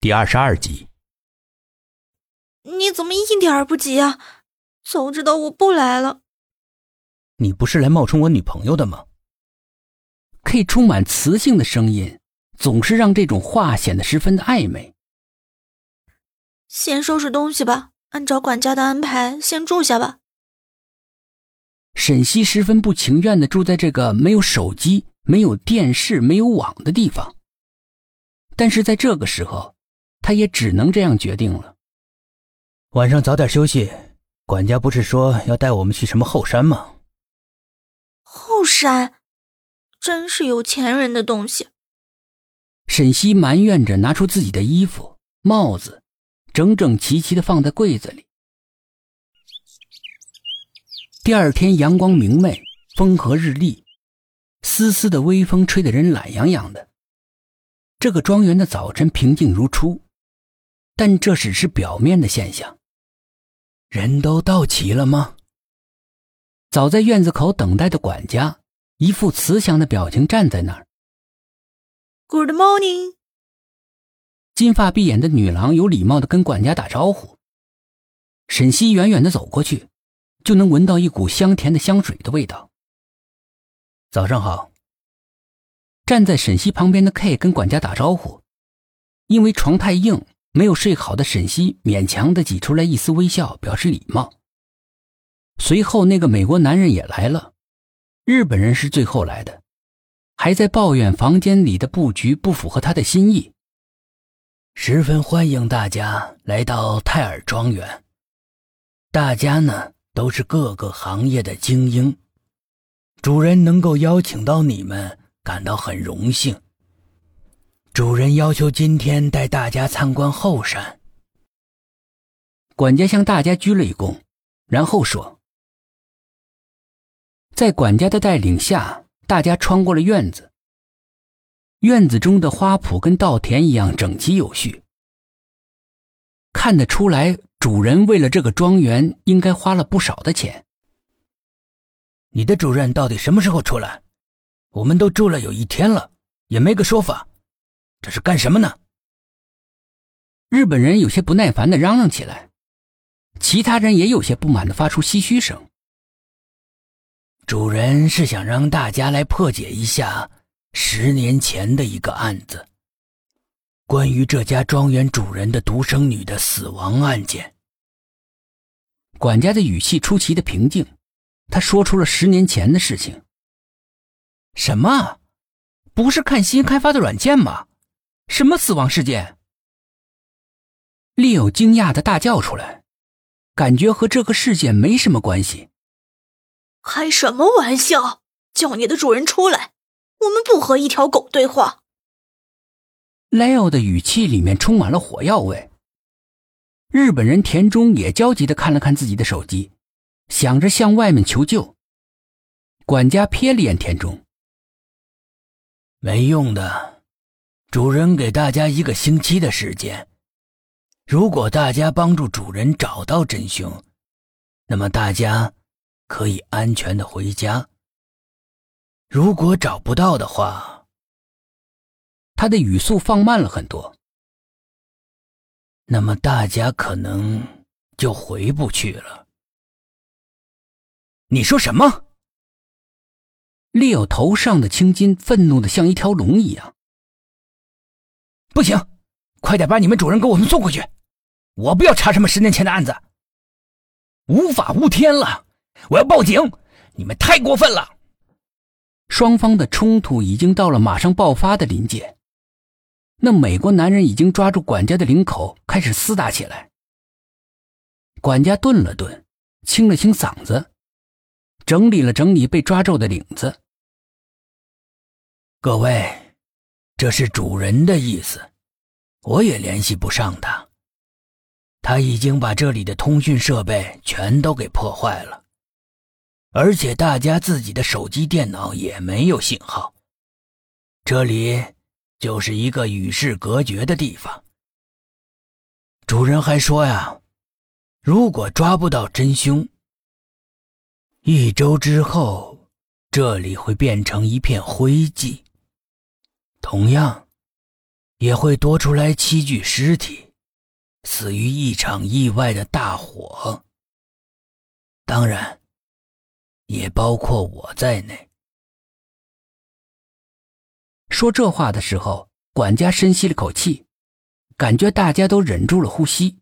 第二十二集。你怎么一点儿不急啊？早知道我不来了。你不是来冒充我女朋友的吗？K 充满磁性的声音，总是让这种话显得十分的暧昧。先收拾东西吧，按照管家的安排，先住下吧。沈西十分不情愿的住在这个没有手机、没有电视、没有网的地方，但是在这个时候，他也只能这样决定了。晚上早点休息，管家不是说要带我们去什么后山吗？后山，真是有钱人的东西。沈西埋怨着，拿出自己的衣服、帽子，整整齐齐的放在柜子里。第二天阳光明媚，风和日丽，丝丝的微风吹得人懒洋洋的。这个庄园的早晨平静如初，但这只是表面的现象。人都到齐了吗？早在院子口等待的管家，一副慈祥的表情站在那儿。Good morning。金发碧眼的女郎有礼貌的跟管家打招呼。沈西远远的走过去。就能闻到一股香甜的香水的味道。早上好。站在沈西旁边的 K 跟管家打招呼，因为床太硬，没有睡好的沈西勉强的挤出来一丝微笑，表示礼貌。随后，那个美国男人也来了，日本人是最后来的，还在抱怨房间里的布局不符合他的心意。十分欢迎大家来到泰尔庄园，大家呢？都是各个行业的精英，主人能够邀请到你们，感到很荣幸。主人要求今天带大家参观后山。管家向大家鞠了一躬，然后说：“在管家的带领下，大家穿过了院子。院子中的花圃跟稻田一样整齐有序，看得出来。”主人为了这个庄园，应该花了不少的钱。你的主人到底什么时候出来？我们都住了有一天了，也没个说法，这是干什么呢？日本人有些不耐烦的嚷嚷起来，其他人也有些不满的发出唏嘘声。主人是想让大家来破解一下十年前的一个案子，关于这家庄园主人的独生女的死亡案件。管家的语气出奇的平静，他说出了十年前的事情。什么？不是看新开发的软件吗？什么死亡事件？利友惊讶的大叫出来，感觉和这个事件没什么关系。开什么玩笑？叫你的主人出来，我们不和一条狗对话。Leo 的语气里面充满了火药味。日本人田中也焦急的看了看自己的手机，想着向外面求救。管家瞥了眼田中，没用的，主人给大家一个星期的时间。如果大家帮助主人找到真凶，那么大家可以安全的回家。如果找不到的话，他的语速放慢了很多。那么大家可能就回不去了。你说什么？利奥头上的青筋愤怒的像一条龙一样。不行，快点把你们主人给我们送回去！我不要查什么十年前的案子。无法无天了，我要报警！你们太过分了。双方的冲突已经到了马上爆发的临界。那美国男人已经抓住管家的领口，开始厮打起来。管家顿了顿，清了清嗓子，整理了整理被抓皱的领子。各位，这是主人的意思，我也联系不上他。他已经把这里的通讯设备全都给破坏了，而且大家自己的手机、电脑也没有信号。这里。就是一个与世隔绝的地方。主人还说呀，如果抓不到真凶，一周之后这里会变成一片灰烬。同样，也会多出来七具尸体，死于一场意外的大火。当然，也包括我在内。说这话的时候，管家深吸了口气，感觉大家都忍住了呼吸。